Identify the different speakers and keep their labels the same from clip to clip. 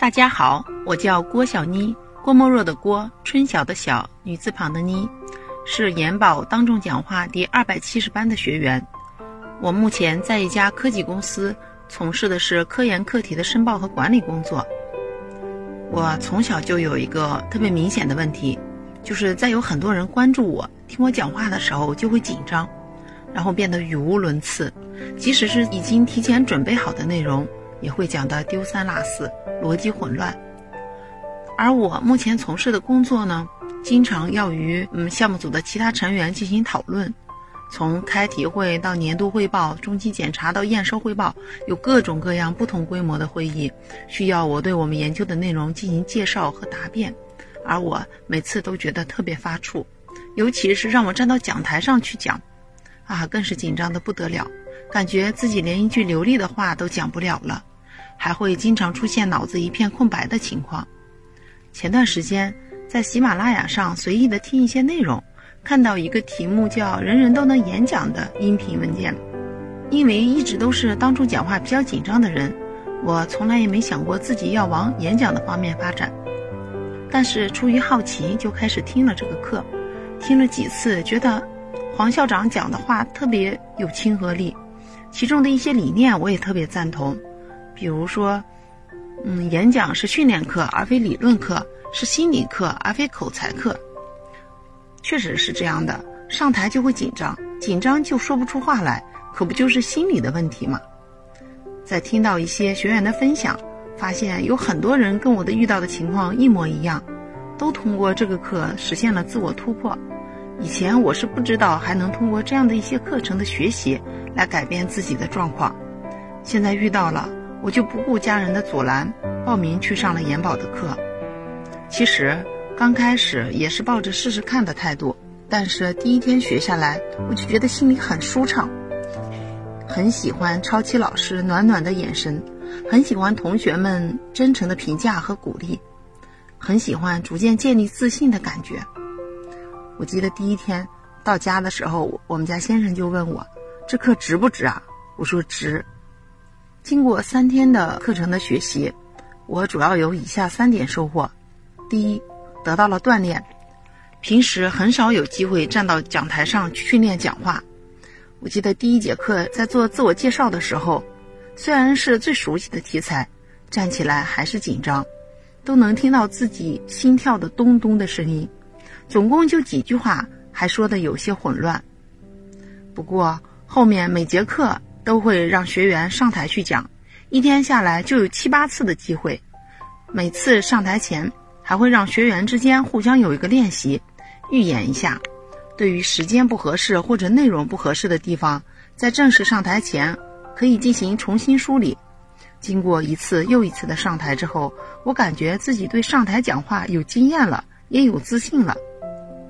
Speaker 1: 大家好，我叫郭小妮，郭沫若的郭，春晓的晓，女字旁的妮，是研宝当众讲话第二百七十班的学员。我目前在一家科技公司从事的是科研课题的申报和管理工作。我从小就有一个特别明显的问题，就是在有很多人关注我、听我讲话的时候，就会紧张，然后变得语无伦次，即使是已经提前准备好的内容。也会讲得丢三落四，逻辑混乱。而我目前从事的工作呢，经常要与嗯项目组的其他成员进行讨论，从开题会到年度汇报、中期检查到验收汇报，有各种各样不同规模的会议，需要我对我们研究的内容进行介绍和答辩，而我每次都觉得特别发怵，尤其是让我站到讲台上去讲，啊，更是紧张的不得了，感觉自己连一句流利的话都讲不了了。还会经常出现脑子一片空白的情况。前段时间在喜马拉雅上随意的听一些内容，看到一个题目叫“人人都能演讲”的音频文件。因为一直都是当众讲话比较紧张的人，我从来也没想过自己要往演讲的方面发展。但是出于好奇，就开始听了这个课。听了几次，觉得黄校长讲的话特别有亲和力，其中的一些理念我也特别赞同。比如说，嗯，演讲是训练课而非理论课，是心理课而非口才课。确实是这样的，上台就会紧张，紧张就说不出话来，可不就是心理的问题吗？在听到一些学员的分享，发现有很多人跟我的遇到的情况一模一样，都通过这个课实现了自我突破。以前我是不知道还能通过这样的一些课程的学习来改变自己的状况，现在遇到了。我就不顾家人的阻拦，报名去上了研宝的课。其实刚开始也是抱着试试看的态度，但是第一天学下来，我就觉得心里很舒畅，很喜欢超期老师暖暖的眼神，很喜欢同学们真诚的评价和鼓励，很喜欢逐渐建立自信的感觉。我记得第一天到家的时候，我们家先生就问我：“这课值不值啊？”我说：“值。”经过三天的课程的学习，我主要有以下三点收获：第一，得到了锻炼。平时很少有机会站到讲台上训练讲话。我记得第一节课在做自我介绍的时候，虽然是最熟悉的题材，站起来还是紧张，都能听到自己心跳的咚咚的声音。总共就几句话，还说的有些混乱。不过后面每节课。都会让学员上台去讲，一天下来就有七八次的机会。每次上台前，还会让学员之间互相有一个练习，预演一下。对于时间不合适或者内容不合适的地方，在正式上台前可以进行重新梳理。经过一次又一次的上台之后，我感觉自己对上台讲话有经验了，也有自信了。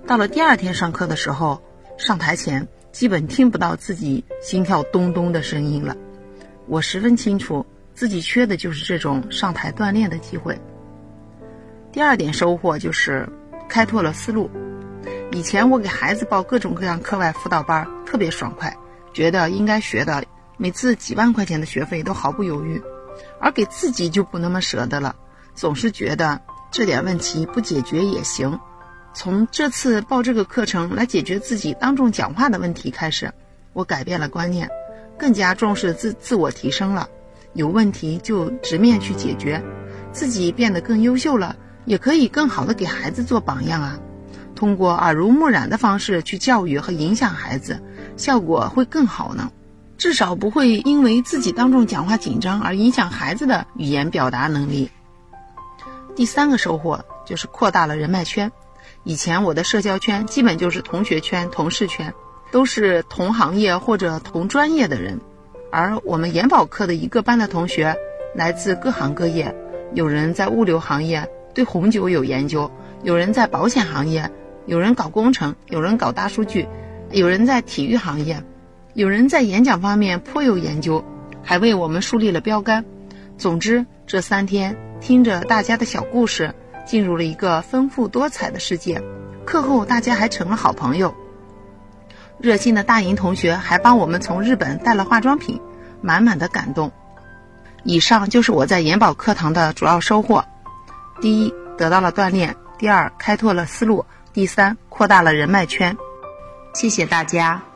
Speaker 1: 到了第二天上课的时候，上台前。基本听不到自己心跳咚咚的声音了，我十分清楚自己缺的就是这种上台锻炼的机会。第二点收获就是开拓了思路。以前我给孩子报各种各样课外辅导班，特别爽快，觉得应该学的，每次几万块钱的学费都毫不犹豫，而给自己就不那么舍得了，总是觉得这点问题不解决也行。从这次报这个课程来解决自己当众讲话的问题开始，我改变了观念，更加重视自自我提升了。有问题就直面去解决，自己变得更优秀了，也可以更好的给孩子做榜样啊。通过耳濡目染的方式去教育和影响孩子，效果会更好呢。至少不会因为自己当众讲话紧张而影响孩子的语言表达能力。第三个收获就是扩大了人脉圈。以前我的社交圈基本就是同学圈、同事圈，都是同行业或者同专业的人。而我们研保课的一个班的同学来自各行各业，有人在物流行业，对红酒有研究；有人在保险行业，有人搞工程，有人搞大数据，有人在体育行业，有人在演讲方面颇有研究，还为我们树立了标杆。总之，这三天听着大家的小故事。进入了一个丰富多彩的世界，课后大家还成了好朋友。热心的大银同学还帮我们从日本带了化妆品，满满的感动。以上就是我在研宝课堂的主要收获：第一，得到了锻炼；第二，开拓了思路；第三，扩大了人脉圈。谢谢大家。